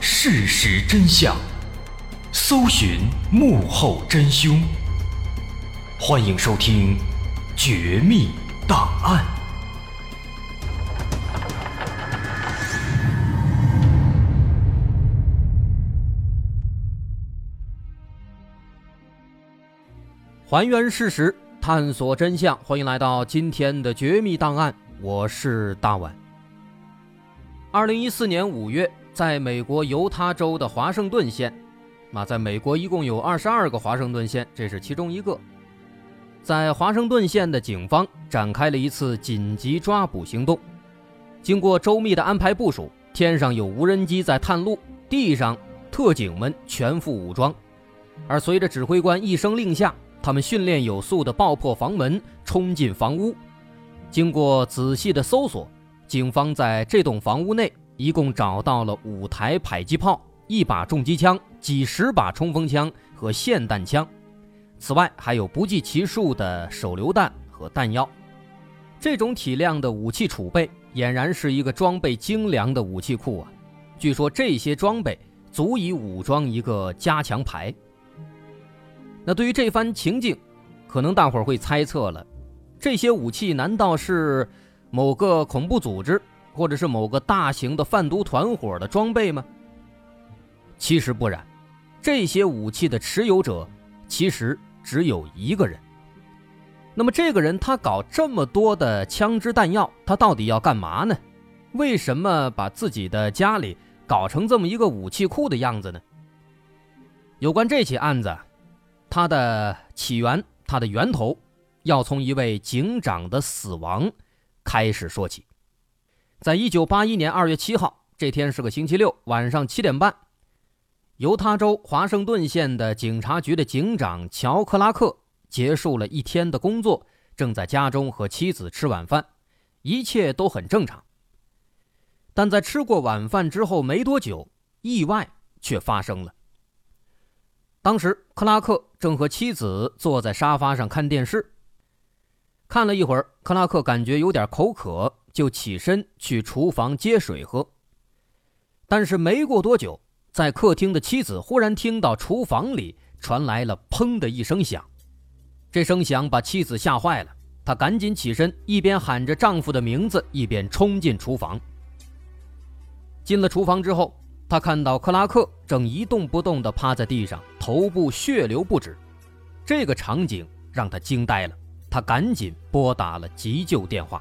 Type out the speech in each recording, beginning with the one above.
事实真相，搜寻幕后真凶。欢迎收听《绝密档案》。还原事实，探索真相。欢迎来到今天的《绝密档案》，我是大碗。二零一四年五月，在美国犹他州的华盛顿县，那在美国一共有二十二个华盛顿县，这是其中一个。在华盛顿县的警方展开了一次紧急抓捕行动，经过周密的安排部署，天上有无人机在探路，地上特警们全副武装，而随着指挥官一声令下。他们训练有素地爆破房门，冲进房屋。经过仔细的搜索，警方在这栋房屋内一共找到了五台迫击炮、一把重机枪、几十把冲锋枪和霰弹枪，此外还有不计其数的手榴弹和弹药。这种体量的武器储备，俨然是一个装备精良的武器库啊！据说这些装备足以武装一个加强排。那对于这番情境，可能大伙儿会猜测了：这些武器难道是某个恐怖组织，或者是某个大型的贩毒团伙的装备吗？其实不然，这些武器的持有者其实只有一个人。那么这个人他搞这么多的枪支弹药，他到底要干嘛呢？为什么把自己的家里搞成这么一个武器库的样子呢？有关这起案子。它的起源，它的源头，要从一位警长的死亡开始说起。在一九八一年二月七号这天是个星期六晚上七点半，犹他州华盛顿县的警察局的警长乔克拉克结束了一天的工作，正在家中和妻子吃晚饭，一切都很正常。但在吃过晚饭之后没多久，意外却发生了。当时，克拉克正和妻子坐在沙发上看电视。看了一会儿，克拉克感觉有点口渴，就起身去厨房接水喝。但是没过多久，在客厅的妻子忽然听到厨房里传来了“砰”的一声响，这声响把妻子吓坏了，她赶紧起身，一边喊着丈夫的名字，一边冲进厨房。进了厨房之后。她看到克拉克正一动不动地趴在地上，头部血流不止，这个场景让她惊呆了。她赶紧拨打了急救电话。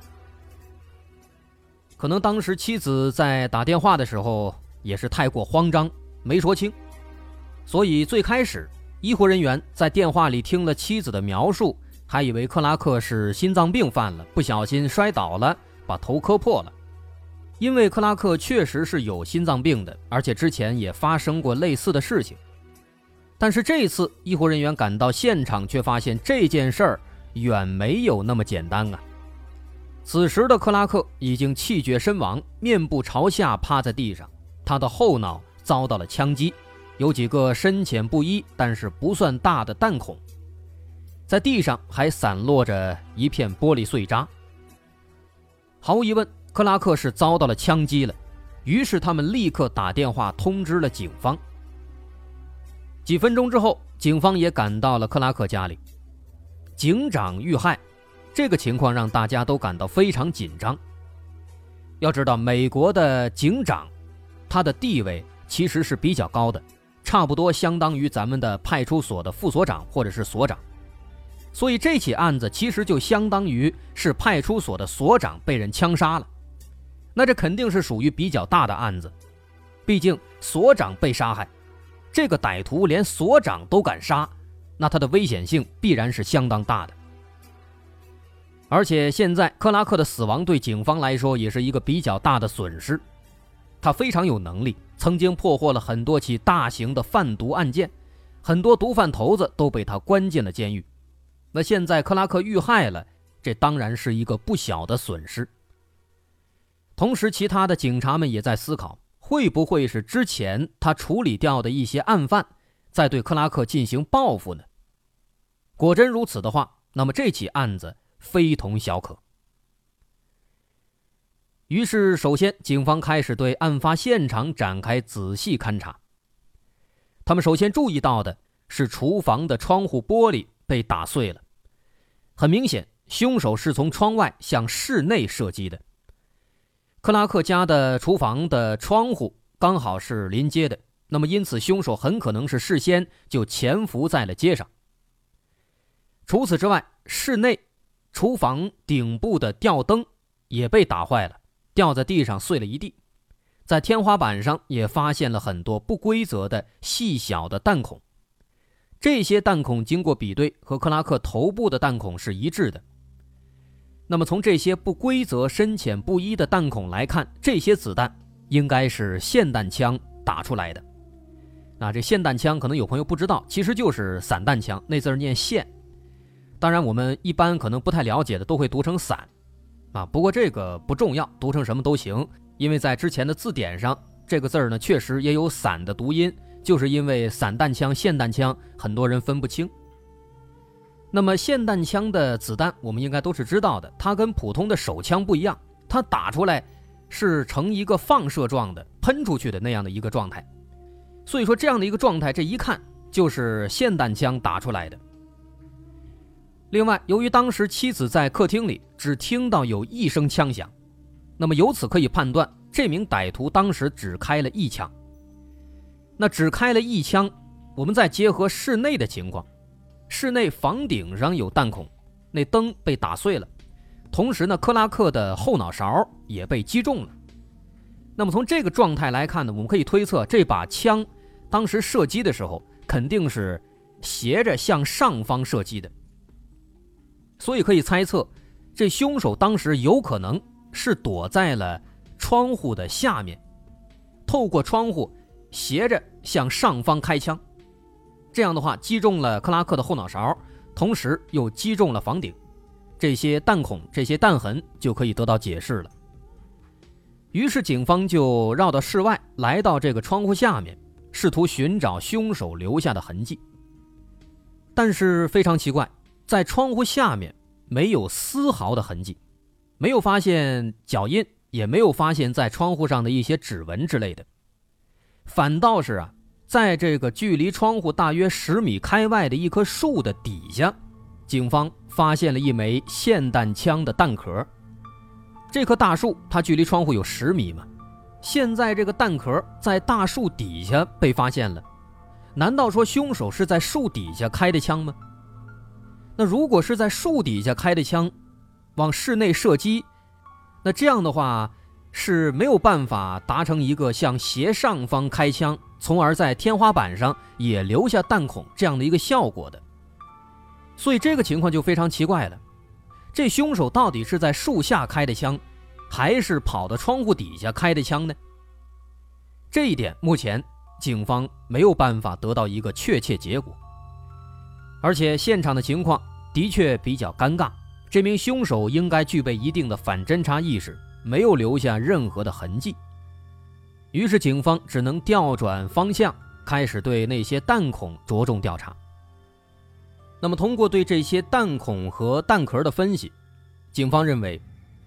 可能当时妻子在打电话的时候也是太过慌张，没说清，所以最开始医护人员在电话里听了妻子的描述，还以为克拉克是心脏病犯了，不小心摔倒了，把头磕破了。因为克拉克确实是有心脏病的，而且之前也发生过类似的事情。但是这次医护人员赶到现场，却发现这件事儿远没有那么简单啊！此时的克拉克已经气绝身亡，面部朝下趴在地上，他的后脑遭到了枪击，有几个深浅不一但是不算大的弹孔，在地上还散落着一片玻璃碎渣。毫无疑问。克拉克是遭到了枪击了，于是他们立刻打电话通知了警方。几分钟之后，警方也赶到了克拉克家里。警长遇害，这个情况让大家都感到非常紧张。要知道，美国的警长，他的地位其实是比较高的，差不多相当于咱们的派出所的副所长或者是所长。所以这起案子其实就相当于是派出所的所长被人枪杀了。那这肯定是属于比较大的案子，毕竟所长被杀害，这个歹徒连所长都敢杀，那他的危险性必然是相当大的。而且现在克拉克的死亡对警方来说也是一个比较大的损失，他非常有能力，曾经破获了很多起大型的贩毒案件，很多毒贩头子都被他关进了监狱。那现在克拉克遇害了，这当然是一个不小的损失。同时，其他的警察们也在思考，会不会是之前他处理掉的一些案犯，在对克拉克进行报复呢？果真如此的话，那么这起案子非同小可。于是，首先警方开始对案发现场展开仔细勘查。他们首先注意到的是厨房的窗户玻璃被打碎了，很明显，凶手是从窗外向室内射击的。克拉克家的厨房的窗户刚好是临街的，那么因此，凶手很可能是事先就潜伏在了街上。除此之外，室内厨房顶部的吊灯也被打坏了。掉在地上碎了一地，在天花板上也发现了很多不规则的细小的弹孔，这些弹孔经过比对和克拉克头部的弹孔是一致的。那么从这些不规则、深浅不一的弹孔来看，这些子弹应该是霰弹枪打出来的。那这霰弹枪可能有朋友不知道，其实就是散弹枪，那字念霰。当然我们一般可能不太了解的都会读成散。啊，不过这个不重要，读成什么都行，因为在之前的字典上，这个字儿呢确实也有散的读音，就是因为散弹枪、霰弹枪很多人分不清。那么霰弹枪的子弹，我们应该都是知道的，它跟普通的手枪不一样，它打出来是呈一个放射状的、喷出去的那样的一个状态，所以说这样的一个状态，这一看就是霰弹枪打出来的。另外，由于当时妻子在客厅里只听到有一声枪响，那么由此可以判断，这名歹徒当时只开了一枪。那只开了一枪，我们再结合室内的情况，室内房顶上有弹孔，那灯被打碎了，同时呢，克拉克的后脑勺也被击中了。那么从这个状态来看呢，我们可以推测，这把枪当时射击的时候肯定是斜着向上方射击的。所以可以猜测，这凶手当时有可能是躲在了窗户的下面，透过窗户斜着向上方开枪，这样的话击中了克拉克的后脑勺，同时又击中了房顶，这些弹孔、这些弹痕就可以得到解释了。于是警方就绕到室外，来到这个窗户下面，试图寻找凶手留下的痕迹，但是非常奇怪。在窗户下面没有丝毫的痕迹，没有发现脚印，也没有发现在窗户上的一些指纹之类的。反倒是啊，在这个距离窗户大约十米开外的一棵树的底下，警方发现了一枚霰弹枪的弹壳。这棵大树它距离窗户有十米嘛，现在这个弹壳在大树底下被发现了，难道说凶手是在树底下开的枪吗？那如果是在树底下开的枪，往室内射击，那这样的话是没有办法达成一个向斜上方开枪，从而在天花板上也留下弹孔这样的一个效果的。所以这个情况就非常奇怪了，这凶手到底是在树下开的枪，还是跑到窗户底下开的枪呢？这一点目前警方没有办法得到一个确切结果。而且现场的情况的确比较尴尬，这名凶手应该具备一定的反侦查意识，没有留下任何的痕迹。于是警方只能调转方向，开始对那些弹孔着重调查。那么，通过对这些弹孔和弹壳的分析，警方认为，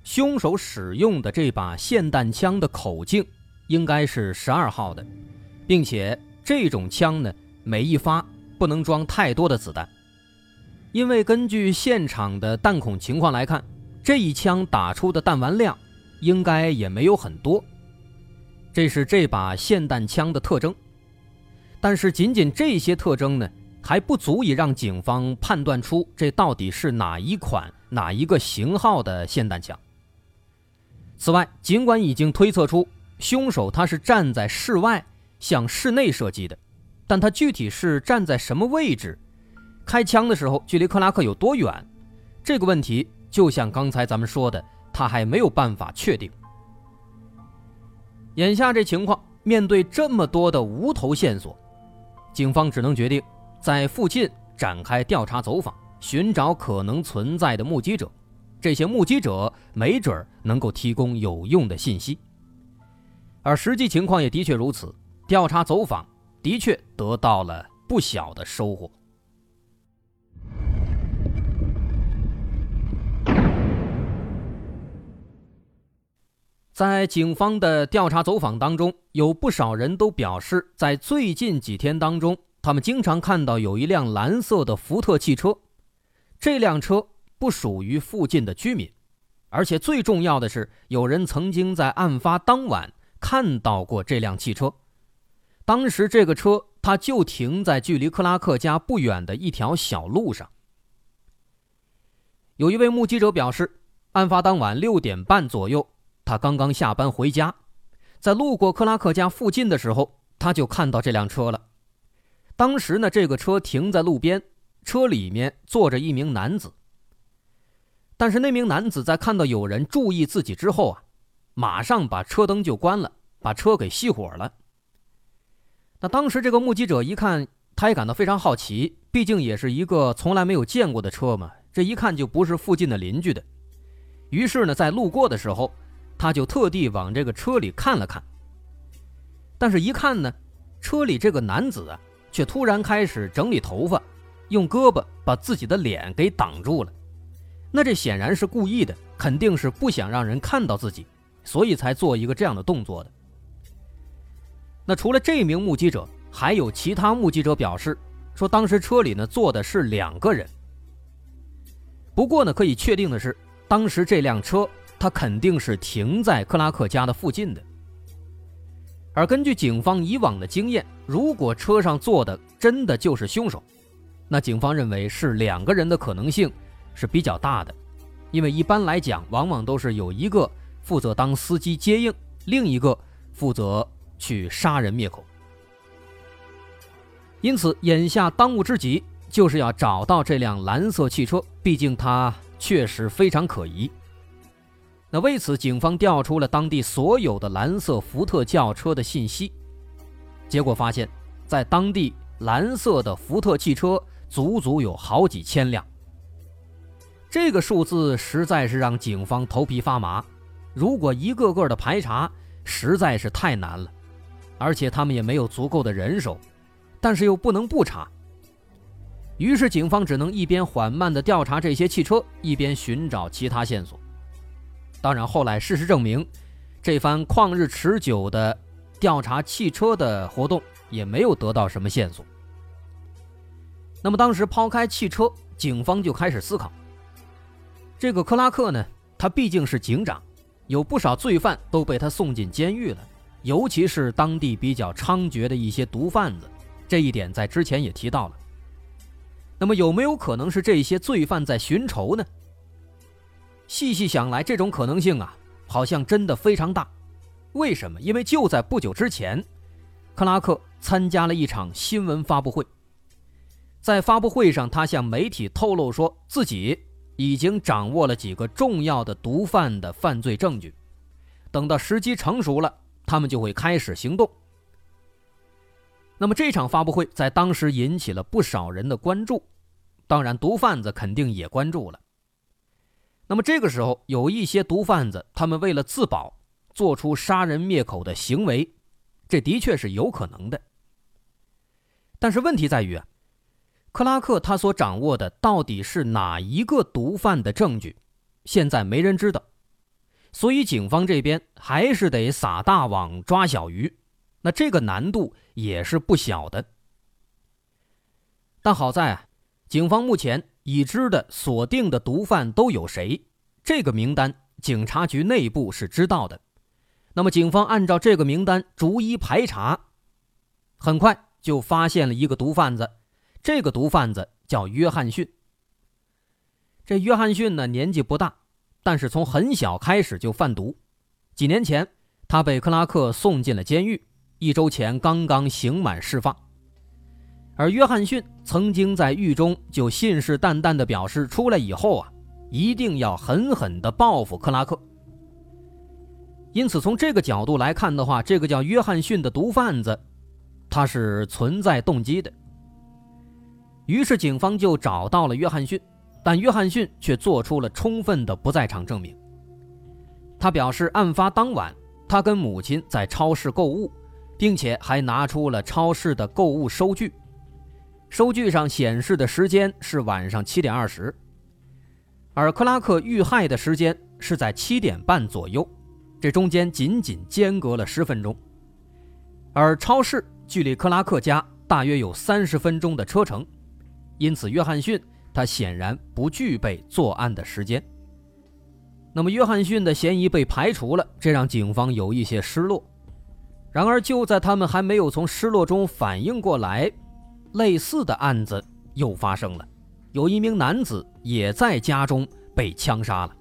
凶手使用的这把霰弹枪的口径应该是十二号的，并且这种枪呢，每一发。不能装太多的子弹，因为根据现场的弹孔情况来看，这一枪打出的弹丸量应该也没有很多。这是这把霰弹枪的特征，但是仅仅这些特征呢，还不足以让警方判断出这到底是哪一款、哪一个型号的霰弹枪。此外，尽管已经推测出凶手他是站在室外向室内射击的。但他具体是站在什么位置，开枪的时候距离克拉克有多远，这个问题就像刚才咱们说的，他还没有办法确定。眼下这情况，面对这么多的无头线索，警方只能决定在附近展开调查走访，寻找可能存在的目击者。这些目击者没准能够提供有用的信息。而实际情况也的确如此，调查走访。的确得到了不小的收获。在警方的调查走访当中，有不少人都表示，在最近几天当中，他们经常看到有一辆蓝色的福特汽车。这辆车不属于附近的居民，而且最重要的是，有人曾经在案发当晚看到过这辆汽车。当时这个车，它就停在距离克拉克家不远的一条小路上。有一位目击者表示，案发当晚六点半左右。他刚刚下班回家，在路过克拉克家附近的时候，他就看到这辆车了。当时呢，这个车停在路边，车里面坐着一名男子。但是那名男子在看到有人注意自己之后啊，马上把车灯就关了，把车给熄火了。那当时这个目击者一看，他也感到非常好奇，毕竟也是一个从来没有见过的车嘛，这一看就不是附近的邻居的。于是呢，在路过的时候。他就特地往这个车里看了看，但是，一看呢，车里这个男子啊，却突然开始整理头发，用胳膊把自己的脸给挡住了。那这显然是故意的，肯定是不想让人看到自己，所以才做一个这样的动作的。那除了这名目击者，还有其他目击者表示说，当时车里呢坐的是两个人。不过呢，可以确定的是，当时这辆车。他肯定是停在克拉克家的附近的，而根据警方以往的经验，如果车上坐的真的就是凶手，那警方认为是两个人的可能性是比较大的，因为一般来讲，往往都是有一个负责当司机接应，另一个负责去杀人灭口。因此，眼下当务之急就是要找到这辆蓝色汽车，毕竟它确实非常可疑。那为此，警方调出了当地所有的蓝色福特轿车的信息，结果发现，在当地蓝色的福特汽车足足有好几千辆。这个数字实在是让警方头皮发麻。如果一个个的排查，实在是太难了，而且他们也没有足够的人手，但是又不能不查。于是，警方只能一边缓慢地调查这些汽车，一边寻找其他线索。当然，后来事实证明，这番旷日持久的调查汽车的活动也没有得到什么线索。那么，当时抛开汽车，警方就开始思考：这个克拉克呢，他毕竟是警长，有不少罪犯都被他送进监狱了，尤其是当地比较猖獗的一些毒贩子，这一点在之前也提到了。那么，有没有可能是这些罪犯在寻仇呢？细细想来，这种可能性啊，好像真的非常大。为什么？因为就在不久之前，克拉克参加了一场新闻发布会。在发布会上，他向媒体透露说自己已经掌握了几个重要的毒贩的犯罪证据，等到时机成熟了，他们就会开始行动。那么这场发布会在当时引起了不少人的关注，当然，毒贩子肯定也关注了。那么这个时候，有一些毒贩子，他们为了自保，做出杀人灭口的行为，这的确是有可能的。但是问题在于啊，克拉克他所掌握的到底是哪一个毒贩的证据，现在没人知道，所以警方这边还是得撒大网抓小鱼，那这个难度也是不小的。但好在啊，警方目前。已知的锁定的毒贩都有谁？这个名单警察局内部是知道的。那么，警方按照这个名单逐一排查，很快就发现了一个毒贩子。这个毒贩子叫约翰逊。这约翰逊呢，年纪不大，但是从很小开始就贩毒。几年前，他被克拉克送进了监狱，一周前刚刚刑满释放。而约翰逊曾经在狱中就信誓旦旦地表示，出来以后啊，一定要狠狠地报复克拉克。因此，从这个角度来看的话，这个叫约翰逊的毒贩子，他是存在动机的。于是，警方就找到了约翰逊，但约翰逊却做出了充分的不在场证明。他表示，案发当晚，他跟母亲在超市购物，并且还拿出了超市的购物收据。收据上显示的时间是晚上七点二十，而克拉克遇害的时间是在七点半左右，这中间仅仅间隔了十分钟，而超市距离克拉克家大约有三十分钟的车程，因此约翰逊他显然不具备作案的时间。那么约翰逊的嫌疑被排除了，这让警方有一些失落。然而就在他们还没有从失落中反应过来，类似的案子又发生了，有一名男子也在家中被枪杀了。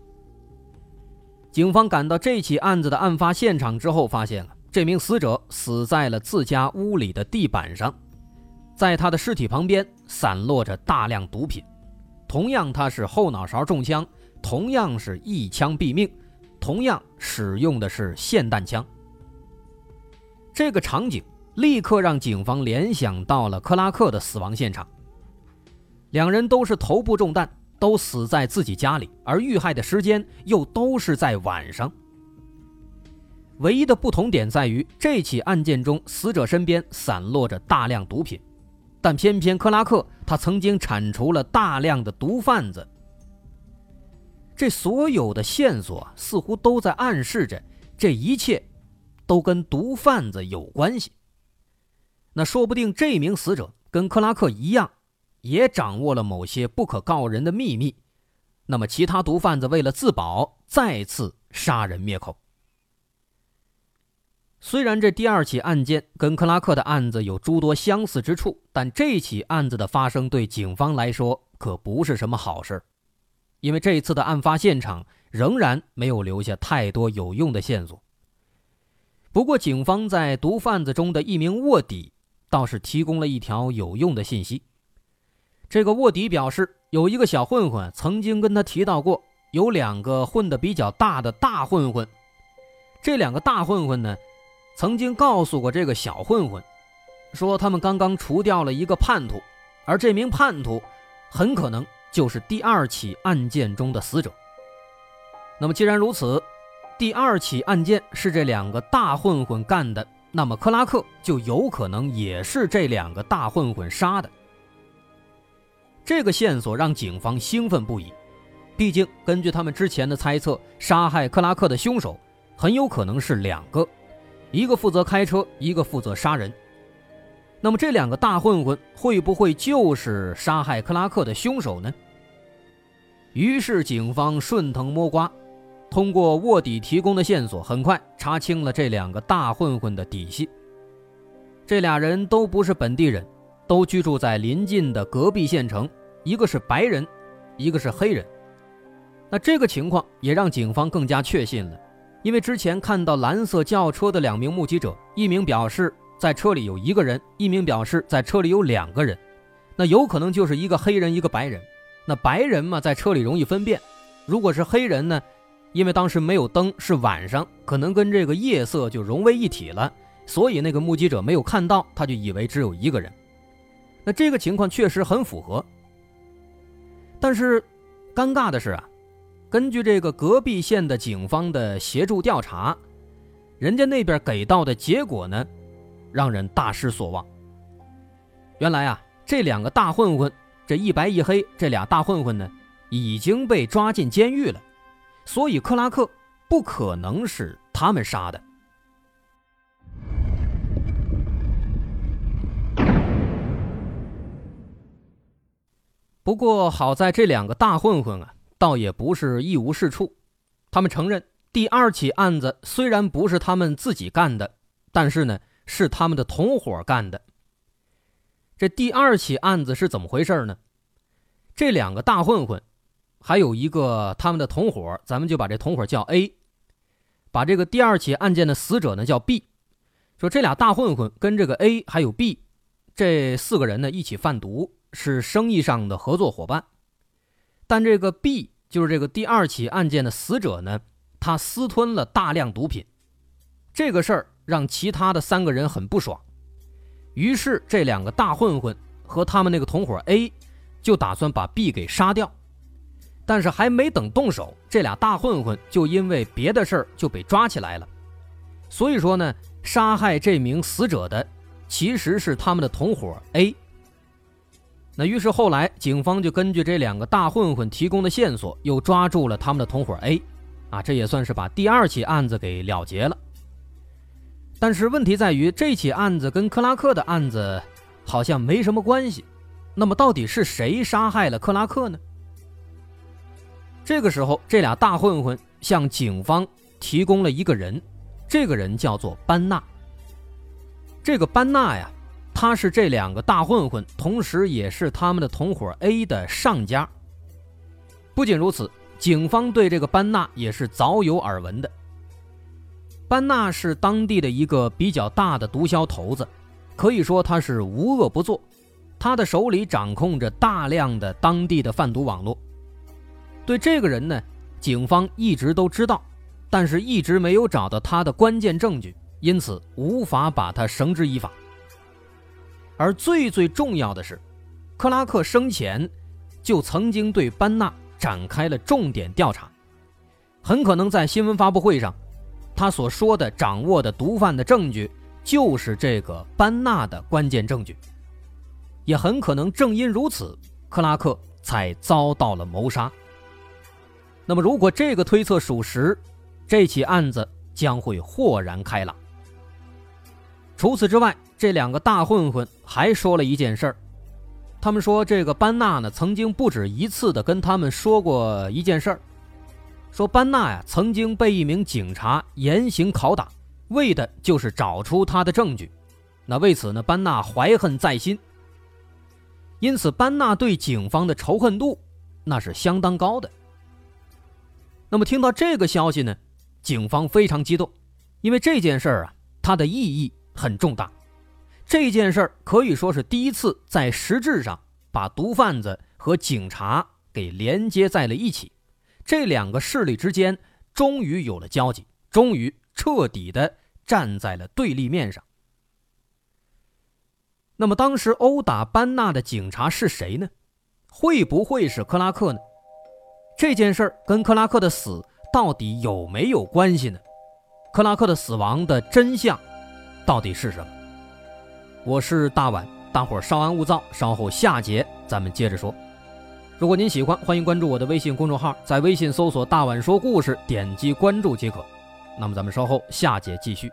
警方赶到这起案子的案发现场之后，发现了这名死者死在了自家屋里的地板上，在他的尸体旁边散落着大量毒品，同样他是后脑勺中枪，同样是一枪毙命，同样使用的是霰弹枪。这个场景立刻让警方联想到了克拉克的死亡现场，两人都是头部中弹。都死在自己家里，而遇害的时间又都是在晚上。唯一的不同点在于，这起案件中死者身边散落着大量毒品，但偏偏克拉克他曾经铲除了大量的毒贩子。这所有的线索似乎都在暗示着，这一切都跟毒贩子有关系。那说不定这名死者跟克拉克一样。也掌握了某些不可告人的秘密，那么其他毒贩子为了自保，再次杀人灭口。虽然这第二起案件跟克拉克的案子有诸多相似之处，但这起案子的发生对警方来说可不是什么好事因为这一次的案发现场仍然没有留下太多有用的线索。不过，警方在毒贩子中的一名卧底倒是提供了一条有用的信息。这个卧底表示，有一个小混混曾经跟他提到过，有两个混得比较大的大混混。这两个大混混呢，曾经告诉过这个小混混，说他们刚刚除掉了一个叛徒，而这名叛徒很可能就是第二起案件中的死者。那么既然如此，第二起案件是这两个大混混干的，那么克拉克就有可能也是这两个大混混杀的。这个线索让警方兴奋不已，毕竟根据他们之前的猜测，杀害克拉克的凶手很有可能是两个，一个负责开车，一个负责杀人。那么这两个大混混会不会就是杀害克拉克的凶手呢？于是警方顺藤摸瓜，通过卧底提供的线索，很快查清了这两个大混混的底细。这俩人都不是本地人，都居住在邻近的隔壁县城。一个是白人，一个是黑人。那这个情况也让警方更加确信了，因为之前看到蓝色轿车的两名目击者，一名表示在车里有一个人，一名表示在车里有两个人。那有可能就是一个黑人，一个白人。那白人嘛，在车里容易分辨；如果是黑人呢，因为当时没有灯，是晚上，可能跟这个夜色就融为一体了，所以那个目击者没有看到，他就以为只有一个人。那这个情况确实很符合。但是，尴尬的是啊，根据这个隔壁县的警方的协助调查，人家那边给到的结果呢，让人大失所望。原来啊，这两个大混混，这一白一黑这俩大混混呢，已经被抓进监狱了，所以克拉克不可能是他们杀的。不过好在这两个大混混啊，倒也不是一无是处。他们承认第二起案子虽然不是他们自己干的，但是呢是他们的同伙干的。这第二起案子是怎么回事呢？这两个大混混，还有一个他们的同伙，咱们就把这同伙叫 A，把这个第二起案件的死者呢叫 B。说这俩大混混跟这个 A 还有 B 这四个人呢一起贩毒。是生意上的合作伙伴，但这个 B 就是这个第二起案件的死者呢，他私吞了大量毒品，这个事儿让其他的三个人很不爽，于是这两个大混混和他们那个同伙 A 就打算把 B 给杀掉，但是还没等动手，这俩大混混就因为别的事儿就被抓起来了，所以说呢，杀害这名死者的其实是他们的同伙 A。那于是后来，警方就根据这两个大混混提供的线索，又抓住了他们的同伙 A，啊，这也算是把第二起案子给了结了。但是问题在于，这起案子跟克拉克的案子好像没什么关系。那么到底是谁杀害了克拉克呢？这个时候，这俩大混混向警方提供了一个人，这个人叫做班纳。这个班纳呀，他是这两个大混混，同时也是他们的同伙 A 的上家。不仅如此，警方对这个班纳也是早有耳闻的。班纳是当地的一个比较大的毒枭头子，可以说他是无恶不作。他的手里掌控着大量的当地的贩毒网络。对这个人呢，警方一直都知道，但是一直没有找到他的关键证据，因此无法把他绳之以法。而最最重要的是，克拉克生前就曾经对班纳。展开了重点调查，很可能在新闻发布会上，他所说的掌握的毒贩的证据，就是这个班纳的关键证据。也很可能正因如此，克拉克才遭到了谋杀。那么，如果这个推测属实，这起案子将会豁然开朗。除此之外，这两个大混混还说了一件事儿。他们说，这个班纳呢，曾经不止一次的跟他们说过一件事儿，说班纳呀曾经被一名警察严刑拷打，为的就是找出他的证据。那为此呢，班纳怀恨在心，因此班纳对警方的仇恨度那是相当高的。那么听到这个消息呢，警方非常激动，因为这件事儿啊，它的意义很重大。这件事儿可以说是第一次在实质上把毒贩子和警察给连接在了一起，这两个势力之间终于有了交集，终于彻底的站在了对立面上。那么，当时殴打班纳的警察是谁呢？会不会是克拉克呢？这件事儿跟克拉克的死到底有没有关系呢？克拉克的死亡的真相到底是什么？我是大碗，大伙儿稍安勿躁，稍后下节咱们接着说。如果您喜欢，欢迎关注我的微信公众号，在微信搜索“大碗说故事”，点击关注即可。那么咱们稍后下节继续。